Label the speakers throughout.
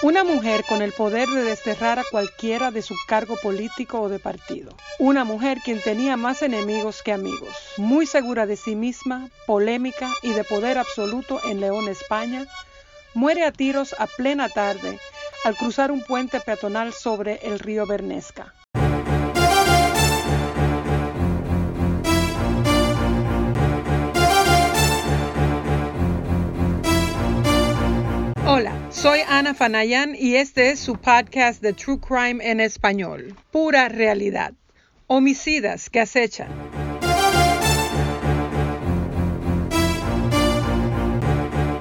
Speaker 1: Una mujer con el poder de desterrar a cualquiera de su cargo político o de partido. Una mujer quien tenía más enemigos que amigos. Muy segura de sí misma, polémica y de poder absoluto en León, España, muere a tiros a plena tarde al cruzar un puente peatonal sobre el río Bernesca. Hola, soy Ana Fanayan y este es su podcast de True Crime en español. Pura realidad. Homicidas que acechan.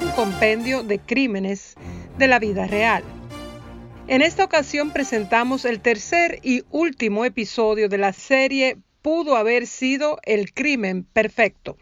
Speaker 1: Un compendio de crímenes de la vida real. En esta ocasión presentamos el tercer y último episodio de la serie Pudo haber sido el crimen perfecto.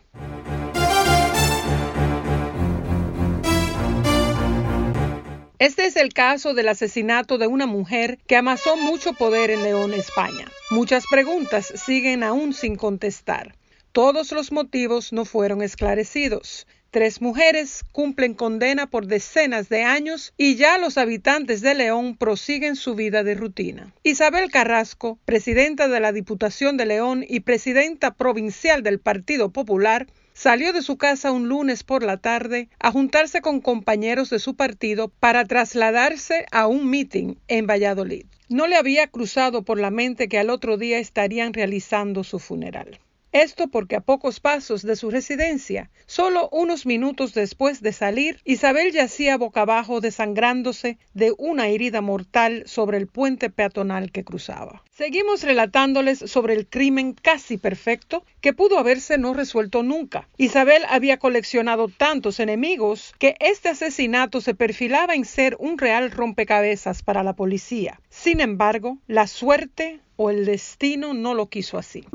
Speaker 1: Este es el caso del asesinato de una mujer que amasó mucho poder en León, España. Muchas preguntas siguen aún sin contestar. Todos los motivos no fueron esclarecidos. Tres mujeres cumplen condena por decenas de años y ya los habitantes de León prosiguen su vida de rutina. Isabel Carrasco, presidenta de la Diputación de León y presidenta provincial del Partido Popular, salió de su casa un lunes por la tarde a juntarse con compañeros de su partido para trasladarse a un meeting en Valladolid. No le había cruzado por la mente que al otro día estarían realizando su funeral. Esto porque a pocos pasos de su residencia, solo unos minutos después de salir, Isabel yacía boca abajo desangrándose de una herida mortal sobre el puente peatonal que cruzaba. Seguimos relatándoles sobre el crimen casi perfecto que pudo haberse no resuelto nunca. Isabel había coleccionado tantos enemigos que este asesinato se perfilaba en ser un real rompecabezas para la policía. Sin embargo, la suerte o el destino no lo quiso así.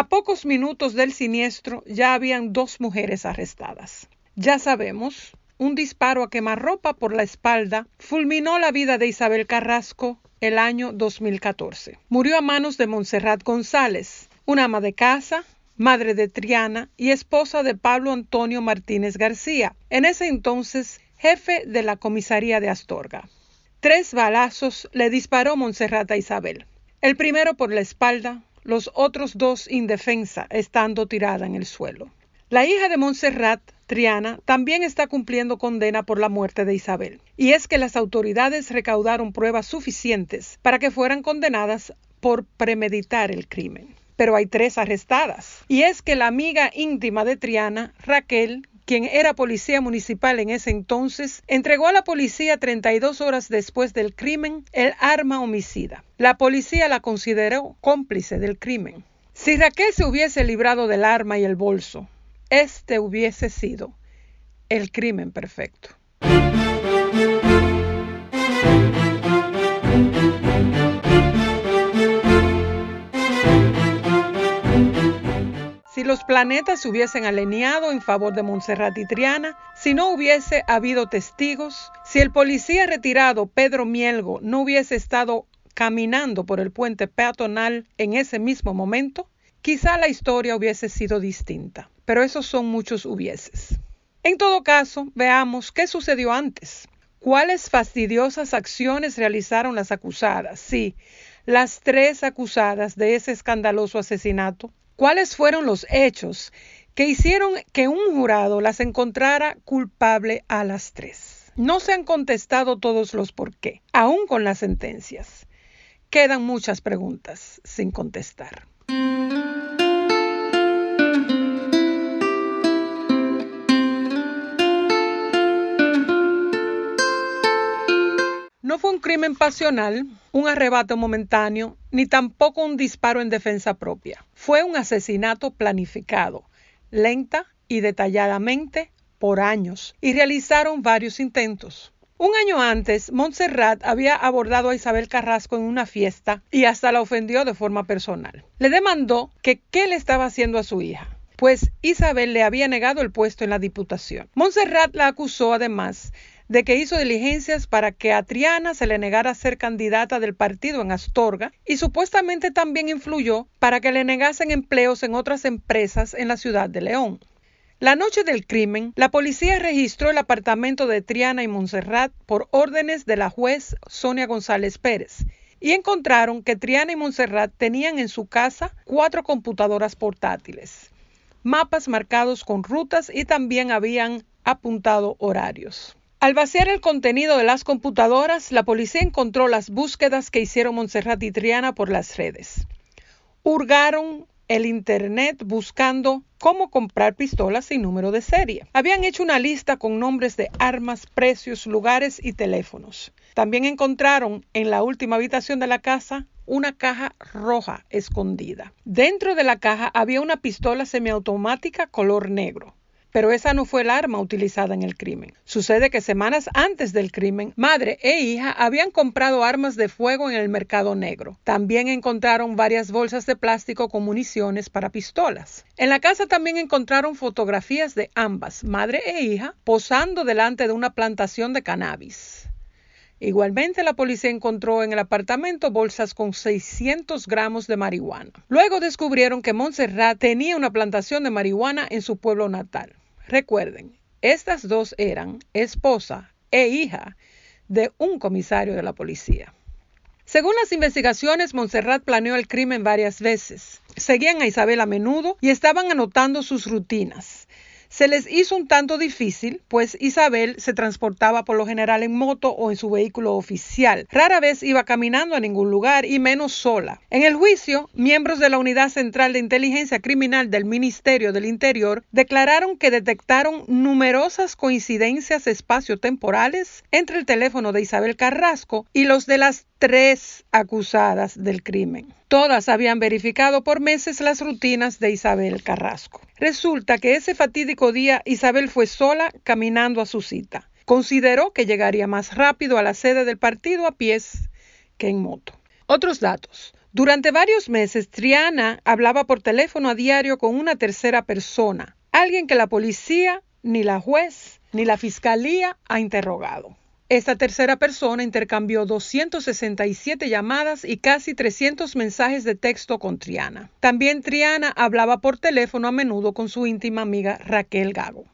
Speaker 1: A pocos minutos del siniestro ya habían dos mujeres arrestadas. Ya sabemos, un disparo a quemarropa por la espalda fulminó la vida de Isabel Carrasco el año 2014. Murió a manos de Montserrat González, una ama de casa, madre de Triana y esposa de Pablo Antonio Martínez García, en ese entonces jefe de la comisaría de Astorga. Tres balazos le disparó Montserrat a Isabel. El primero por la espalda, los otros dos indefensa, estando tirada en el suelo. La hija de Montserrat, Triana, también está cumpliendo condena por la muerte de Isabel. Y es que las autoridades recaudaron pruebas suficientes para que fueran condenadas por premeditar el crimen. Pero hay tres arrestadas. Y es que la amiga íntima de Triana, Raquel, quien era policía municipal en ese entonces, entregó a la policía 32 horas después del crimen el arma homicida. La policía la consideró cómplice del crimen. Si Raquel se hubiese librado del arma y el bolso, este hubiese sido el crimen perfecto. Los planetas se hubiesen alineado en favor de Montserrat y Triana, si no hubiese habido testigos, si el policía retirado Pedro Mielgo no hubiese estado caminando por el puente peatonal en ese mismo momento, quizá la historia hubiese sido distinta. Pero esos son muchos hubieses. En todo caso, veamos qué sucedió antes. ¿Cuáles fastidiosas acciones realizaron las acusadas? Sí, las tres acusadas de ese escandaloso asesinato cuáles fueron los hechos que hicieron que un jurado las encontrara culpable a las tres. No se han contestado todos los por qué, aún con las sentencias. Quedan muchas preguntas sin contestar. Fue un crimen pasional, un arrebato momentáneo, ni tampoco un disparo en defensa propia. Fue un asesinato planificado, lenta y detalladamente por años, y realizaron varios intentos. Un año antes, Montserrat había abordado a Isabel Carrasco en una fiesta y hasta la ofendió de forma personal. Le demandó que qué le estaba haciendo a su hija pues Isabel le había negado el puesto en la Diputación. Montserrat la acusó además de que hizo diligencias para que a Triana se le negara ser candidata del partido en Astorga y supuestamente también influyó para que le negasen empleos en otras empresas en la ciudad de León. La noche del crimen, la policía registró el apartamento de Triana y Montserrat por órdenes de la juez Sonia González Pérez y encontraron que Triana y Montserrat tenían en su casa cuatro computadoras portátiles, mapas marcados con rutas y también habían apuntado horarios. Al vaciar el contenido de las computadoras, la policía encontró las búsquedas que hicieron Montserrat y Triana por las redes. Hurgaron el Internet buscando cómo comprar pistolas sin número de serie. Habían hecho una lista con nombres de armas, precios, lugares y teléfonos. También encontraron en la última habitación de la casa una caja roja escondida. Dentro de la caja había una pistola semiautomática color negro. Pero esa no fue el arma utilizada en el crimen. Sucede que semanas antes del crimen, madre e hija habían comprado armas de fuego en el mercado negro. También encontraron varias bolsas de plástico con municiones para pistolas. En la casa también encontraron fotografías de ambas, madre e hija, posando delante de una plantación de cannabis. Igualmente, la policía encontró en el apartamento bolsas con 600 gramos de marihuana. Luego descubrieron que Montserrat tenía una plantación de marihuana en su pueblo natal. Recuerden, estas dos eran esposa e hija de un comisario de la policía. Según las investigaciones, Montserrat planeó el crimen varias veces. Seguían a Isabel a menudo y estaban anotando sus rutinas. Se les hizo un tanto difícil, pues Isabel se transportaba por lo general en moto o en su vehículo oficial. Rara vez iba caminando a ningún lugar y menos sola. En el juicio, miembros de la Unidad Central de Inteligencia Criminal del Ministerio del Interior declararon que detectaron numerosas coincidencias espaciotemporales entre el teléfono de Isabel Carrasco y los de las tres acusadas del crimen. Todas habían verificado por meses las rutinas de Isabel Carrasco. Resulta que ese fatídico día Isabel fue sola caminando a su cita. Consideró que llegaría más rápido a la sede del partido a pies que en moto. Otros datos. Durante varios meses, Triana hablaba por teléfono a diario con una tercera persona, alguien que la policía, ni la juez, ni la fiscalía ha interrogado. Esta tercera persona intercambió 267 llamadas y casi 300 mensajes de texto con Triana. También Triana hablaba por teléfono a menudo con su íntima amiga Raquel Gago.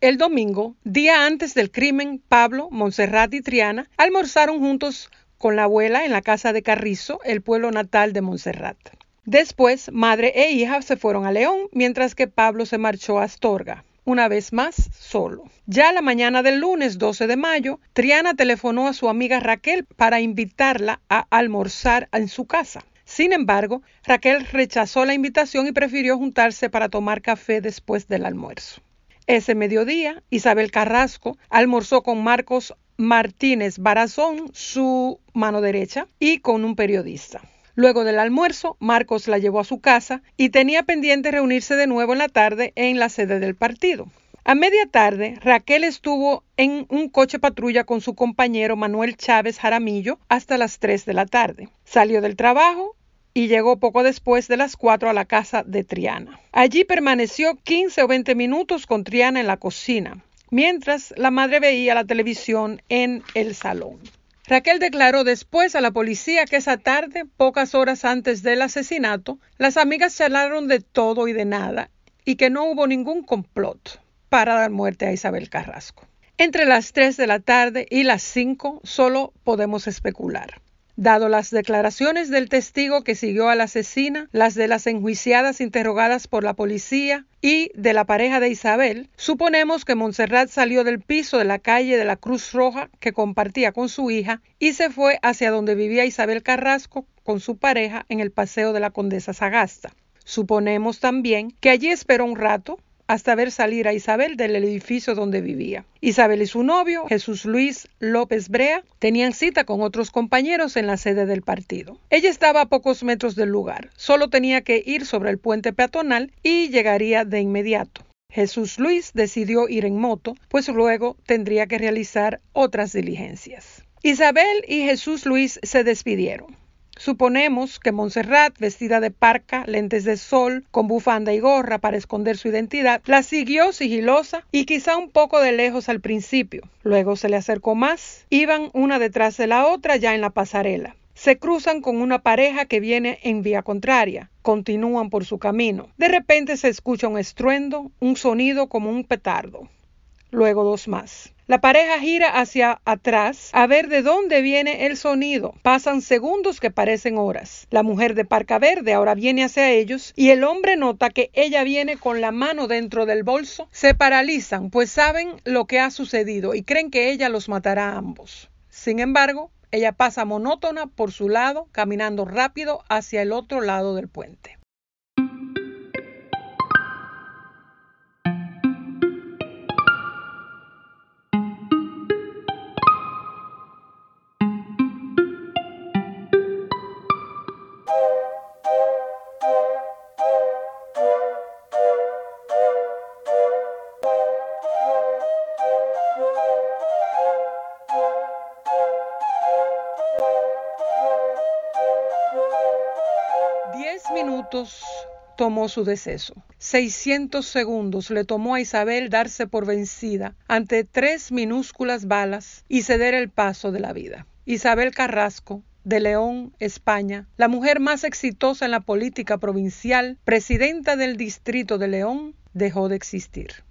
Speaker 1: El domingo, día antes del crimen, Pablo, Montserrat y Triana almorzaron juntos con la abuela en la casa de Carrizo, el pueblo natal de Montserrat. Después, madre e hija se fueron a León, mientras que Pablo se marchó a Astorga una vez más solo. Ya la mañana del lunes 12 de mayo, Triana telefonó a su amiga Raquel para invitarla a almorzar en su casa. Sin embargo, Raquel rechazó la invitación y prefirió juntarse para tomar café después del almuerzo. Ese mediodía, Isabel Carrasco almorzó con Marcos Martínez Barazón, su mano derecha, y con un periodista. Luego del almuerzo, Marcos la llevó a su casa y tenía pendiente reunirse de nuevo en la tarde en la sede del partido. A media tarde, Raquel estuvo en un coche patrulla con su compañero Manuel Chávez Jaramillo hasta las 3 de la tarde. Salió del trabajo y llegó poco después de las 4 a la casa de Triana. Allí permaneció 15 o 20 minutos con Triana en la cocina, mientras la madre veía la televisión en el salón. Raquel declaró después a la policía que esa tarde, pocas horas antes del asesinato, las amigas charlaron de todo y de nada y que no hubo ningún complot para dar muerte a Isabel Carrasco. Entre las 3 de la tarde y las 5 solo podemos especular. Dado las declaraciones del testigo que siguió a la asesina, las de las enjuiciadas interrogadas por la policía y de la pareja de Isabel, suponemos que Montserrat salió del piso de la calle de la Cruz Roja que compartía con su hija y se fue hacia donde vivía Isabel Carrasco con su pareja en el paseo de la Condesa Sagasta. Suponemos también que allí esperó un rato hasta ver salir a Isabel del edificio donde vivía. Isabel y su novio, Jesús Luis López Brea, tenían cita con otros compañeros en la sede del partido. Ella estaba a pocos metros del lugar, solo tenía que ir sobre el puente peatonal y llegaría de inmediato. Jesús Luis decidió ir en moto, pues luego tendría que realizar otras diligencias. Isabel y Jesús Luis se despidieron. Suponemos que Montserrat, vestida de parca, lentes de sol, con bufanda y gorra para esconder su identidad, la siguió sigilosa y quizá un poco de lejos al principio. Luego se le acercó más. Iban una detrás de la otra ya en la pasarela. Se cruzan con una pareja que viene en vía contraria. Continúan por su camino. De repente se escucha un estruendo, un sonido como un petardo. Luego dos más. La pareja gira hacia atrás a ver de dónde viene el sonido. Pasan segundos que parecen horas. La mujer de parca verde ahora viene hacia ellos y el hombre nota que ella viene con la mano dentro del bolso. Se paralizan, pues saben lo que ha sucedido y creen que ella los matará a ambos. Sin embargo, ella pasa monótona por su lado, caminando rápido hacia el otro lado del puente. Su deceso. 600 segundos le tomó a Isabel darse por vencida ante tres minúsculas balas y ceder el paso de la vida. Isabel Carrasco, de León, España, la mujer más exitosa en la política provincial, presidenta del distrito de León, dejó de existir.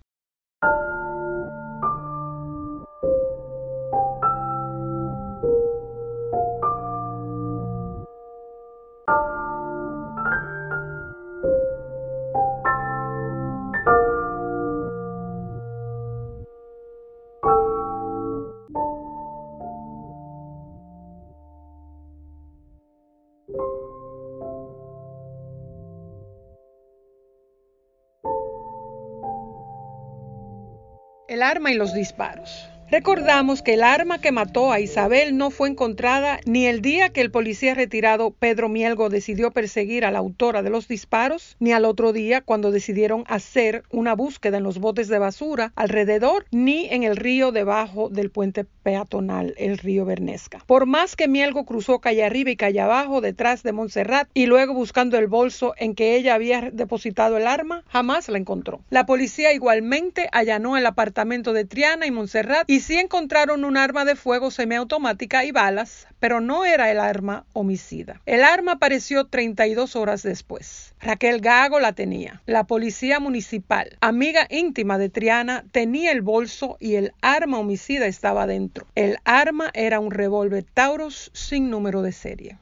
Speaker 1: El arma y los disparos. Recordamos que el arma que mató a Isabel no fue encontrada ni el día que el policía retirado Pedro Mielgo decidió perseguir a la autora de los disparos, ni al otro día cuando decidieron hacer una búsqueda en los botes de basura alrededor, ni en el río debajo del puente peatonal, el río Bernesca. Por más que Mielgo cruzó calle arriba y calle abajo detrás de Montserrat y luego buscando el bolso en que ella había depositado el arma, jamás la encontró. La policía igualmente allanó el apartamento de Triana y Montserrat y sí encontraron un arma de fuego semiautomática y balas, pero no era el arma homicida. El arma apareció 32 horas después. Raquel Gago la tenía. La policía municipal, amiga íntima de Triana, tenía el bolso y el arma homicida estaba dentro. El arma era un revólver Taurus sin número de serie.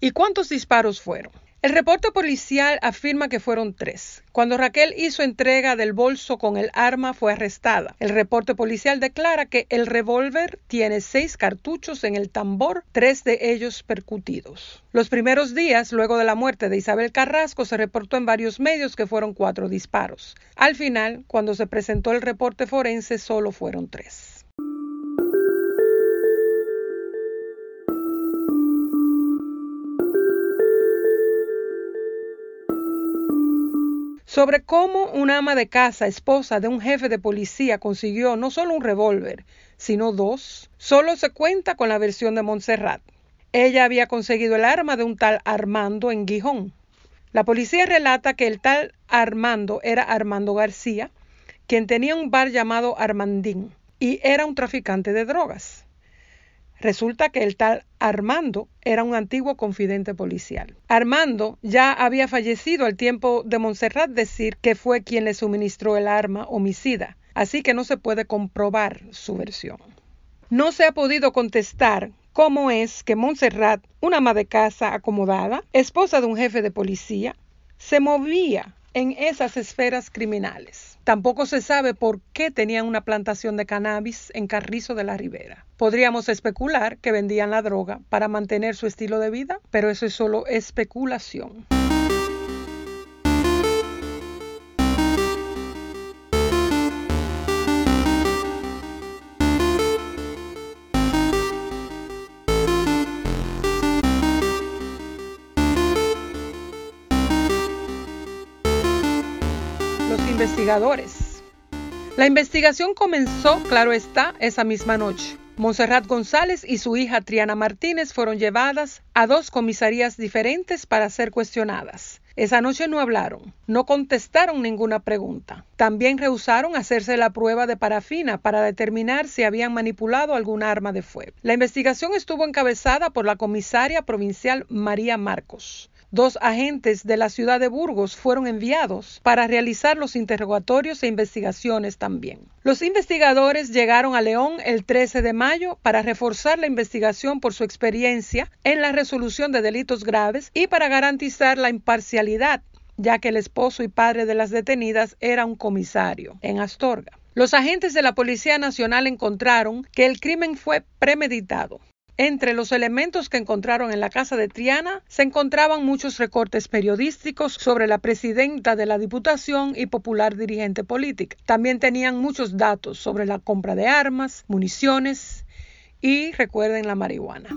Speaker 1: ¿Y cuántos disparos fueron? El reporte policial afirma que fueron tres. Cuando Raquel hizo entrega del bolso con el arma fue arrestada. El reporte policial declara que el revólver tiene seis cartuchos en el tambor, tres de ellos percutidos. Los primeros días, luego de la muerte de Isabel Carrasco, se reportó en varios medios que fueron cuatro disparos. Al final, cuando se presentó el reporte forense, solo fueron tres. Sobre cómo una ama de casa, esposa de un jefe de policía, consiguió no solo un revólver, sino dos, solo se cuenta con la versión de Montserrat. Ella había conseguido el arma de un tal Armando en Gijón. La policía relata que el tal Armando era Armando García, quien tenía un bar llamado Armandín y era un traficante de drogas. Resulta que el tal Armando era un antiguo confidente policial. Armando ya había fallecido al tiempo de Montserrat decir que fue quien le suministró el arma homicida, así que no se puede comprobar su versión. No se ha podido contestar cómo es que Montserrat, una ama de casa acomodada, esposa de un jefe de policía, se movía en esas esferas criminales. Tampoco se sabe por qué tenían una plantación de cannabis en Carrizo de la Ribera. Podríamos especular que vendían la droga para mantener su estilo de vida, pero eso es solo especulación. La investigación comenzó, claro está, esa misma noche. Monserrat González y su hija Triana Martínez fueron llevadas a dos comisarías diferentes para ser cuestionadas. Esa noche no hablaron, no contestaron ninguna pregunta. También rehusaron hacerse la prueba de parafina para determinar si habían manipulado algún arma de fuego. La investigación estuvo encabezada por la comisaria provincial María Marcos. Dos agentes de la ciudad de Burgos fueron enviados para realizar los interrogatorios e investigaciones también. Los investigadores llegaron a León el 13 de mayo para reforzar la investigación por su experiencia en la resolución de delitos graves y para garantizar la imparcialidad, ya que el esposo y padre de las detenidas era un comisario en Astorga. Los agentes de la Policía Nacional encontraron que el crimen fue premeditado, entre los elementos que encontraron en la casa de Triana se encontraban muchos recortes periodísticos sobre la presidenta de la Diputación y popular dirigente política. También tenían muchos datos sobre la compra de armas, municiones y, recuerden, la marihuana.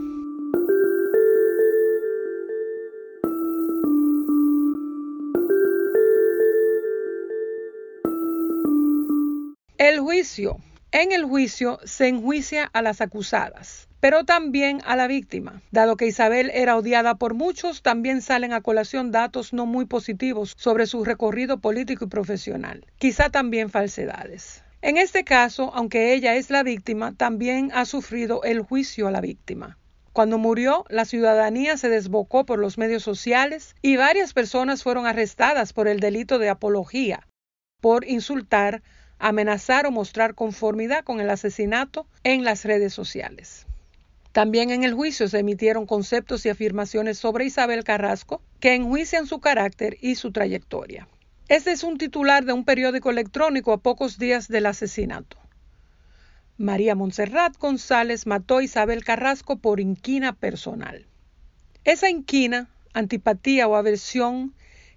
Speaker 1: El juicio. En el juicio se enjuicia a las acusadas pero también a la víctima. Dado que Isabel era odiada por muchos, también salen a colación datos no muy positivos sobre su recorrido político y profesional, quizá también falsedades. En este caso, aunque ella es la víctima, también ha sufrido el juicio a la víctima. Cuando murió, la ciudadanía se desbocó por los medios sociales y varias personas fueron arrestadas por el delito de apología, por insultar, amenazar o mostrar conformidad con el asesinato en las redes sociales. También en el juicio se emitieron conceptos y afirmaciones sobre Isabel Carrasco que enjuician su carácter y su trayectoria. Este es un titular de un periódico electrónico a pocos días del asesinato. María Montserrat González mató a Isabel Carrasco por inquina personal. Esa inquina, antipatía o aversión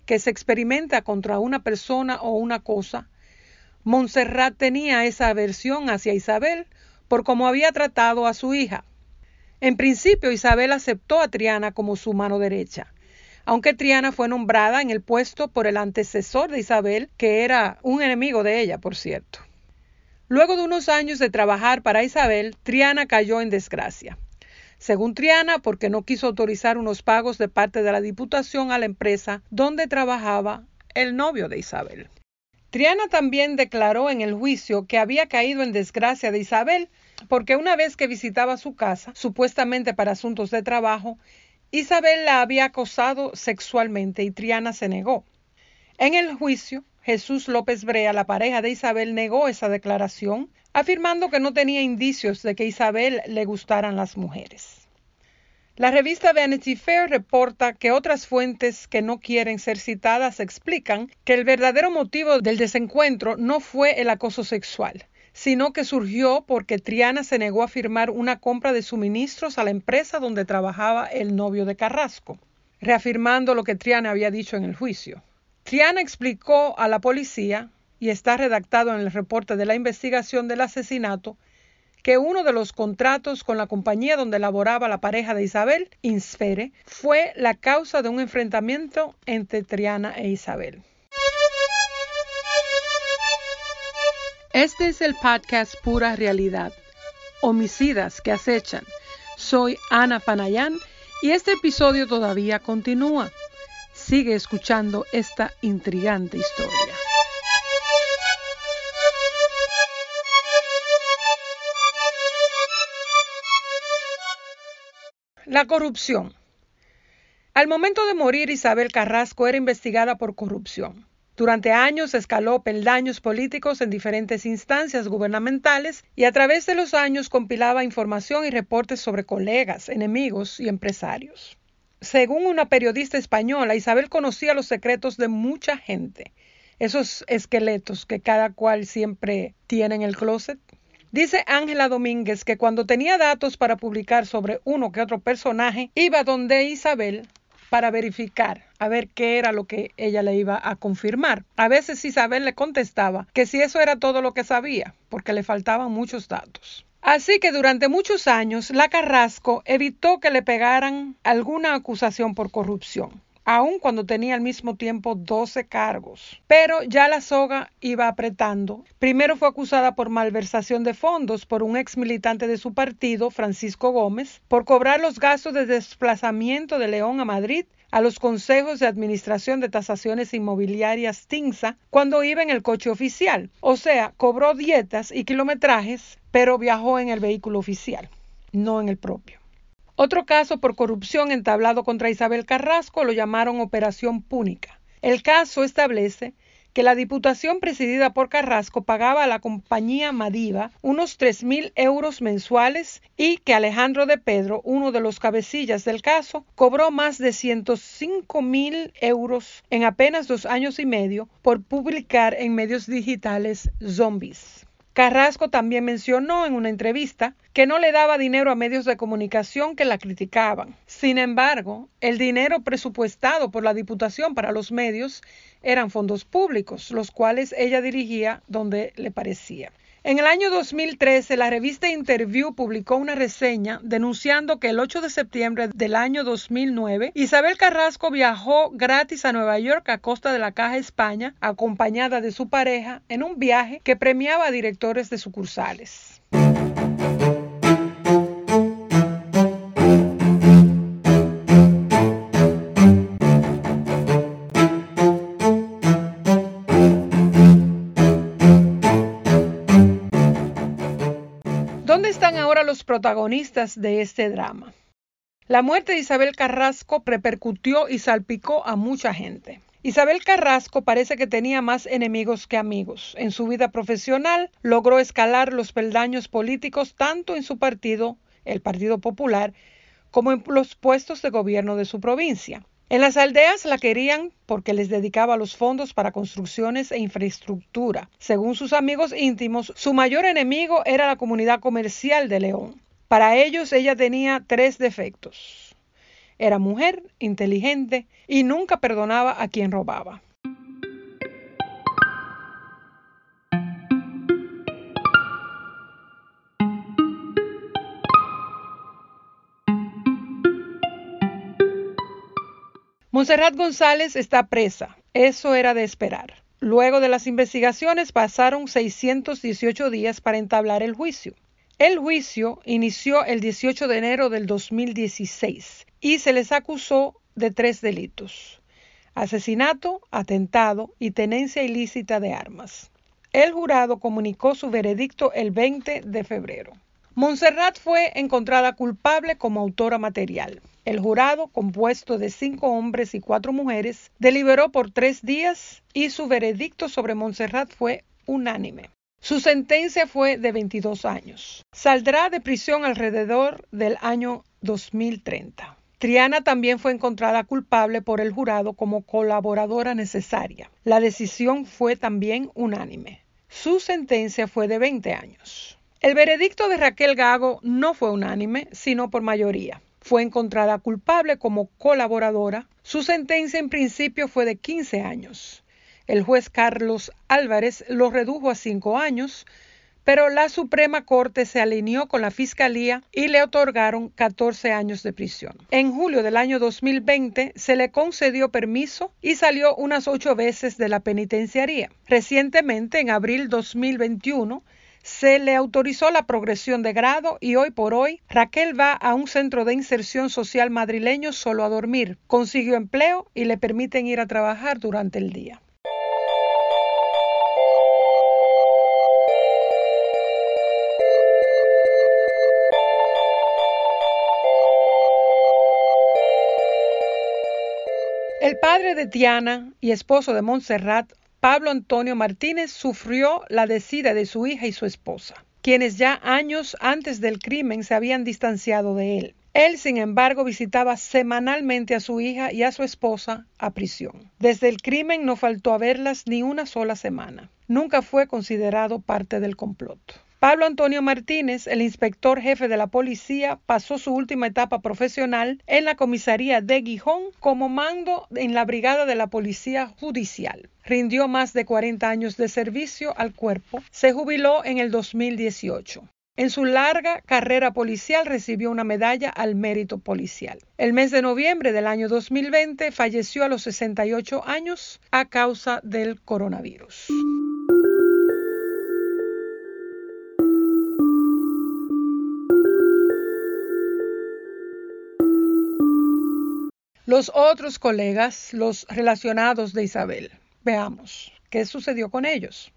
Speaker 1: que se experimenta contra una persona o una cosa, Montserrat tenía esa aversión hacia Isabel por cómo había tratado a su hija, en principio, Isabel aceptó a Triana como su mano derecha, aunque Triana fue nombrada en el puesto por el antecesor de Isabel, que era un enemigo de ella, por cierto. Luego de unos años de trabajar para Isabel, Triana cayó en desgracia. Según Triana, porque no quiso autorizar unos pagos de parte de la Diputación a la empresa donde trabajaba el novio de Isabel. Triana también declaró en el juicio que había caído en desgracia de Isabel porque una vez que visitaba su casa, supuestamente para asuntos de trabajo, Isabel la había acosado sexualmente y Triana se negó. En el juicio, Jesús López Brea, la pareja de Isabel, negó esa declaración, afirmando que no tenía indicios de que Isabel le gustaran las mujeres. La revista Vanity Fair reporta que otras fuentes que no quieren ser citadas explican que el verdadero motivo del desencuentro no fue el acoso sexual, sino que surgió porque Triana se negó a firmar una compra de suministros a la empresa donde trabajaba el novio de Carrasco, reafirmando lo que Triana había dicho en el juicio. Triana explicó a la policía, y está redactado en el reporte de la investigación del asesinato, que uno de los contratos con la compañía donde laboraba la pareja de Isabel, Insfere, fue la causa de un enfrentamiento entre Triana e Isabel. Este es el podcast Pura Realidad. Homicidas que acechan. Soy Ana Panayán y este episodio todavía continúa. Sigue escuchando esta intrigante historia. La corrupción. Al momento de morir, Isabel Carrasco era investigada por corrupción. Durante años escaló peldaños políticos en diferentes instancias gubernamentales y a través de los años compilaba información y reportes sobre colegas, enemigos y empresarios. Según una periodista española, Isabel conocía los secretos de mucha gente, esos esqueletos que cada cual siempre tiene en el closet. Dice Ángela Domínguez que cuando tenía datos para publicar sobre uno que otro personaje, iba donde Isabel para verificar a ver qué era lo que ella le iba a confirmar. A veces Isabel le contestaba que si eso era todo lo que sabía, porque le faltaban muchos datos. Así que durante muchos años la Carrasco evitó que le pegaran alguna acusación por corrupción aun cuando tenía al mismo tiempo 12 cargos. Pero ya la soga iba apretando. Primero fue acusada por malversación de fondos por un ex militante de su partido, Francisco Gómez, por cobrar los gastos de desplazamiento de León a Madrid a los consejos de administración de tasaciones inmobiliarias TINSA cuando iba en el coche oficial, o sea, cobró dietas y kilometrajes, pero viajó en el vehículo oficial, no en el propio. Otro caso por corrupción entablado contra Isabel Carrasco lo llamaron Operación Púnica. El caso establece que la Diputación presidida por Carrasco pagaba a la compañía Madiva unos tres mil euros mensuales y que Alejandro de Pedro, uno de los cabecillas del caso, cobró más de 105 mil euros en apenas dos años y medio por publicar en medios digitales zombies. Carrasco también mencionó en una entrevista que no le daba dinero a medios de comunicación que la criticaban. Sin embargo, el dinero presupuestado por la Diputación para los medios eran fondos públicos, los cuales ella dirigía donde le parecía. En el año 2013, la revista Interview publicó una reseña denunciando que el 8 de septiembre del año 2009, Isabel Carrasco viajó gratis a Nueva York a costa de la Caja España, acompañada de su pareja, en un viaje que premiaba a directores de sucursales. Protagonistas de este drama. La muerte de Isabel Carrasco repercutió y salpicó a mucha gente. Isabel Carrasco parece que tenía más enemigos que amigos. En su vida profesional logró escalar los peldaños políticos tanto en su partido, el Partido Popular, como en los puestos de gobierno de su provincia. En las aldeas la querían porque les dedicaba los fondos para construcciones e infraestructura. Según sus amigos íntimos, su mayor enemigo era la comunidad comercial de León. Para ellos ella tenía tres defectos. Era mujer, inteligente y nunca perdonaba a quien robaba. Monserrat González está presa. Eso era de esperar. Luego de las investigaciones pasaron 618 días para entablar el juicio. El juicio inició el 18 de enero del 2016 y se les acusó de tres delitos. Asesinato, atentado y tenencia ilícita de armas. El jurado comunicó su veredicto el 20 de febrero. Montserrat fue encontrada culpable como autora material. El jurado, compuesto de cinco hombres y cuatro mujeres, deliberó por tres días y su veredicto sobre Montserrat fue unánime. Su sentencia fue de 22 años. Saldrá de prisión alrededor del año 2030. Triana también fue encontrada culpable por el jurado como colaboradora necesaria. La decisión fue también unánime. Su sentencia fue de 20 años. El veredicto de Raquel Gago no fue unánime, sino por mayoría. Fue encontrada culpable como colaboradora. Su sentencia en principio fue de 15 años. El juez Carlos Álvarez lo redujo a cinco años, pero la Suprema Corte se alineó con la Fiscalía y le otorgaron 14 años de prisión. En julio del año 2020 se le concedió permiso y salió unas ocho veces de la penitenciaría. Recientemente, en abril 2021, se le autorizó la progresión de grado y hoy por hoy Raquel va a un centro de inserción social madrileño solo a dormir. Consiguió empleo y le permiten ir a trabajar durante el día. El padre de Tiana y esposo de Montserrat Pablo Antonio Martínez sufrió la decida de su hija y su esposa, quienes ya años antes del crimen se habían distanciado de él. Él, sin embargo, visitaba semanalmente a su hija y a su esposa a prisión. Desde el crimen no faltó a verlas ni una sola semana. Nunca fue considerado parte del complot. Pablo Antonio Martínez, el inspector jefe de la policía, pasó su última etapa profesional en la comisaría de Gijón como mando en la brigada de la policía judicial. Rindió más de 40 años de servicio al cuerpo. Se jubiló en el 2018. En su larga carrera policial recibió una medalla al mérito policial. El mes de noviembre del año 2020 falleció a los 68 años a causa del coronavirus. Los otros colegas, los relacionados de Isabel. Veamos qué sucedió con ellos.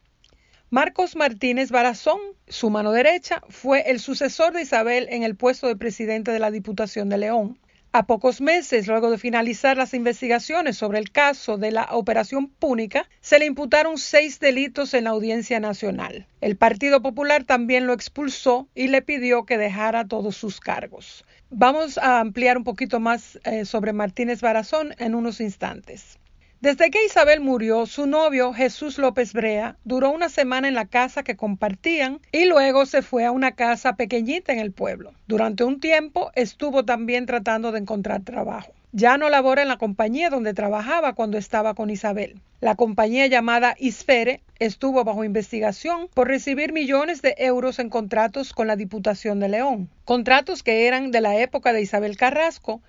Speaker 1: Marcos Martínez Barazón, su mano derecha, fue el sucesor de Isabel en el puesto de presidente de la Diputación de León. A pocos meses luego de finalizar las investigaciones sobre el caso de la Operación Púnica, se le imputaron seis delitos en la Audiencia Nacional. El Partido Popular también lo expulsó y le pidió que dejara todos sus cargos. Vamos a ampliar un poquito más eh, sobre Martínez Barazón en unos instantes. Desde que Isabel murió, su novio Jesús López Brea duró una semana en la casa que compartían y luego se fue a una casa pequeñita en el pueblo. Durante un tiempo estuvo también tratando de encontrar trabajo. Ya no labora en la compañía donde trabajaba cuando estaba con Isabel. La compañía llamada Isfere estuvo bajo investigación por recibir millones de euros en contratos con la Diputación de León, contratos que eran de la época de Isabel Carrasco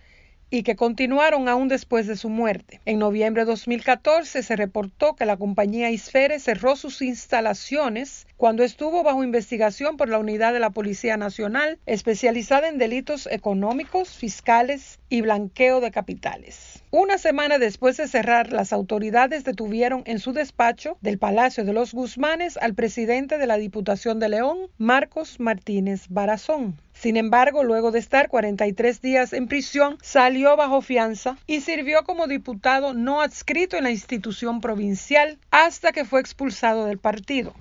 Speaker 1: y que continuaron aún después de su muerte. En noviembre de 2014 se reportó que la compañía Isfere cerró sus instalaciones cuando estuvo bajo investigación por la unidad de la Policía Nacional especializada en delitos económicos, fiscales y blanqueo de capitales. Una semana después de cerrar, las autoridades detuvieron en su despacho del Palacio de los Guzmanes al presidente de la Diputación de León, Marcos Martínez Barazón. Sin embargo, luego de estar 43 días en prisión, salió bajo fianza y sirvió como diputado no adscrito en la institución provincial hasta que fue expulsado del partido.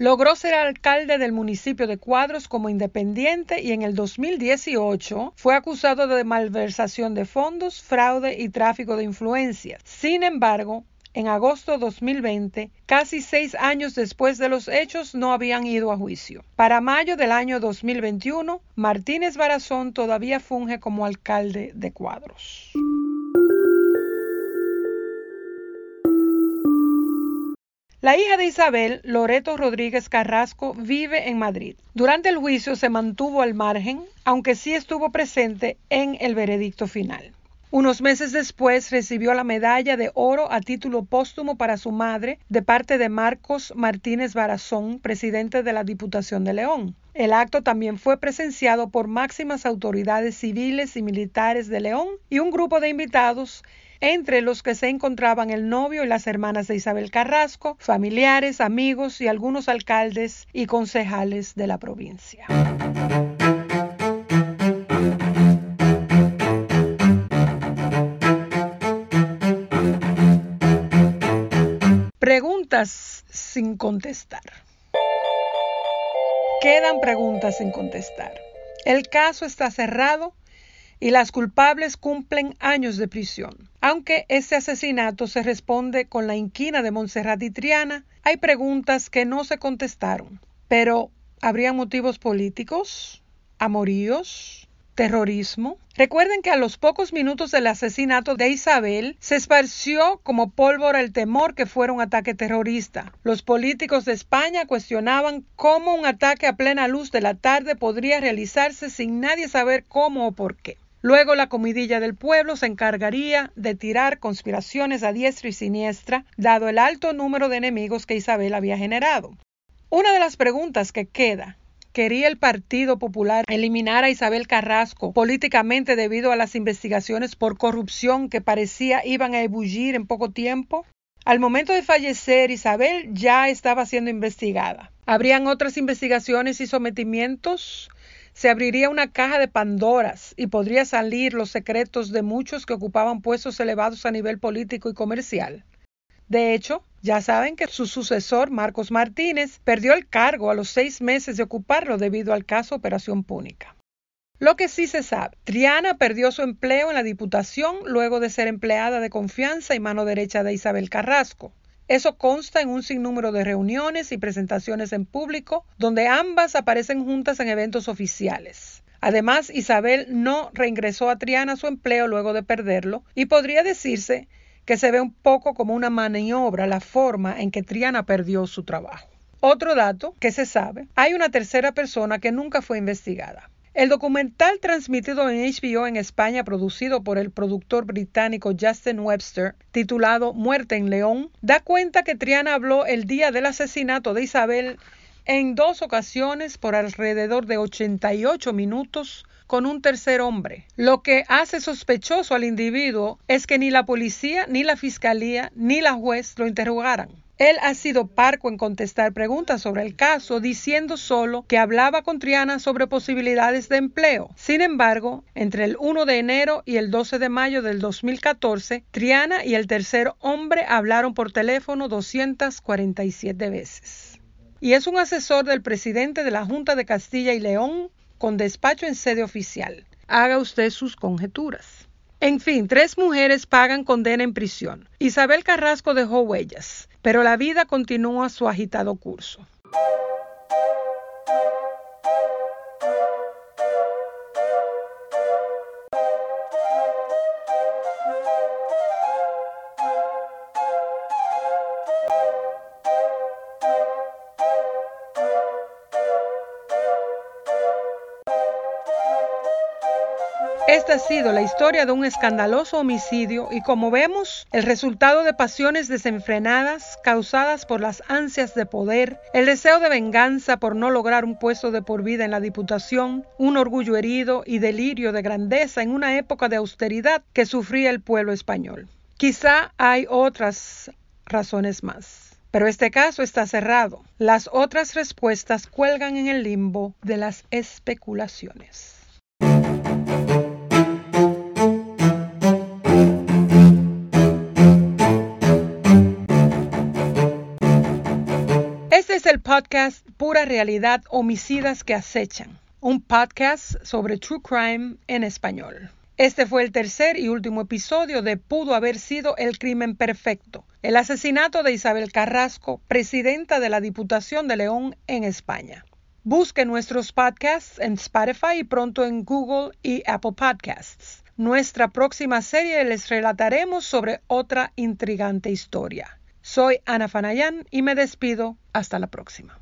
Speaker 1: Logró ser alcalde del municipio de Cuadros como independiente y en el 2018 fue acusado de malversación de fondos, fraude y tráfico de influencias. Sin embargo, en agosto de 2020, casi seis años después de los hechos, no habían ido a juicio. Para mayo del año 2021, Martínez Barazón todavía funge como alcalde de Cuadros. La hija de Isabel, Loreto Rodríguez Carrasco, vive en Madrid. Durante el juicio se mantuvo al margen, aunque sí estuvo presente en el veredicto final. Unos meses después recibió la medalla de oro a título póstumo para su madre de parte de Marcos Martínez Barazón, presidente de la Diputación de León. El acto también fue presenciado por máximas autoridades civiles y militares de León y un grupo de invitados entre los que se encontraban el novio y las hermanas de Isabel Carrasco, familiares, amigos y algunos alcaldes y concejales de la provincia. Preguntas sin contestar. Quedan preguntas sin contestar. El caso está cerrado y las culpables cumplen años de prisión. Aunque este asesinato se responde con la inquina de Montserrat y Triana, hay preguntas que no se contestaron. Pero, ¿habría motivos políticos? ¿Amoríos? terrorismo. Recuerden que a los pocos minutos del asesinato de Isabel se esparció como pólvora el temor que fuera un ataque terrorista. Los políticos de España cuestionaban cómo un ataque a plena luz de la tarde podría realizarse sin nadie saber cómo o por qué. Luego la comidilla del pueblo se encargaría de tirar conspiraciones a diestra y siniestra, dado el alto número de enemigos que Isabel había generado. Una de las preguntas que queda quería el Partido Popular eliminar a Isabel Carrasco políticamente debido a las investigaciones por corrupción que parecía iban a ebullir en poco tiempo? Al momento de fallecer, Isabel ya estaba siendo investigada. ¿Habrían otras investigaciones y sometimientos? Se abriría una caja de Pandoras y podría salir los secretos de muchos que ocupaban puestos elevados a nivel político y comercial. De hecho, ya saben que su sucesor, Marcos Martínez, perdió el cargo a los seis meses de ocuparlo debido al caso Operación Púnica. Lo que sí se sabe, Triana perdió su empleo en la Diputación luego de ser empleada de confianza y mano derecha de Isabel Carrasco. Eso consta en un sinnúmero de reuniones y presentaciones en público, donde ambas aparecen juntas en eventos oficiales. Además, Isabel no reingresó a Triana a su empleo luego de perderlo, y podría decirse que se ve un poco como una maniobra la forma en que Triana perdió su trabajo. Otro dato que se sabe, hay una tercera persona que nunca fue investigada. El documental transmitido en HBO en España, producido por el productor británico Justin Webster, titulado Muerte en León, da cuenta que Triana habló el día del asesinato de Isabel en dos ocasiones por alrededor de 88 minutos con un tercer hombre. Lo que hace sospechoso al individuo es que ni la policía, ni la fiscalía, ni la juez lo interrogaran. Él ha sido parco en contestar preguntas sobre el caso, diciendo solo que hablaba con Triana sobre posibilidades de empleo. Sin embargo, entre el 1 de enero y el 12 de mayo del 2014, Triana y el tercer hombre hablaron por teléfono 247 veces. Y es un asesor del presidente de la Junta de Castilla y León con despacho en sede oficial. Haga usted sus conjeturas. En fin, tres mujeres pagan condena en prisión. Isabel Carrasco dejó huellas, pero la vida continúa su agitado curso. Sido la historia de un escandaloso homicidio y como vemos, el resultado de pasiones desenfrenadas causadas por las ansias de poder, el deseo de venganza por no lograr un puesto de por vida en la Diputación, un orgullo herido y delirio de grandeza en una época de austeridad que sufría el pueblo español. Quizá hay otras razones más. Pero este caso está cerrado. Las otras respuestas cuelgan en el limbo de las especulaciones. Podcast Pura Realidad Homicidas que Acechan, un podcast sobre True Crime en español. Este fue el tercer y último episodio de Pudo haber sido el crimen perfecto, el asesinato de Isabel Carrasco, presidenta de la Diputación de León en España. Busque nuestros podcasts en Spotify y pronto en Google y Apple Podcasts. Nuestra próxima serie les relataremos sobre otra intrigante historia. Soy Ana Fanayán y me despido. Hasta la próxima.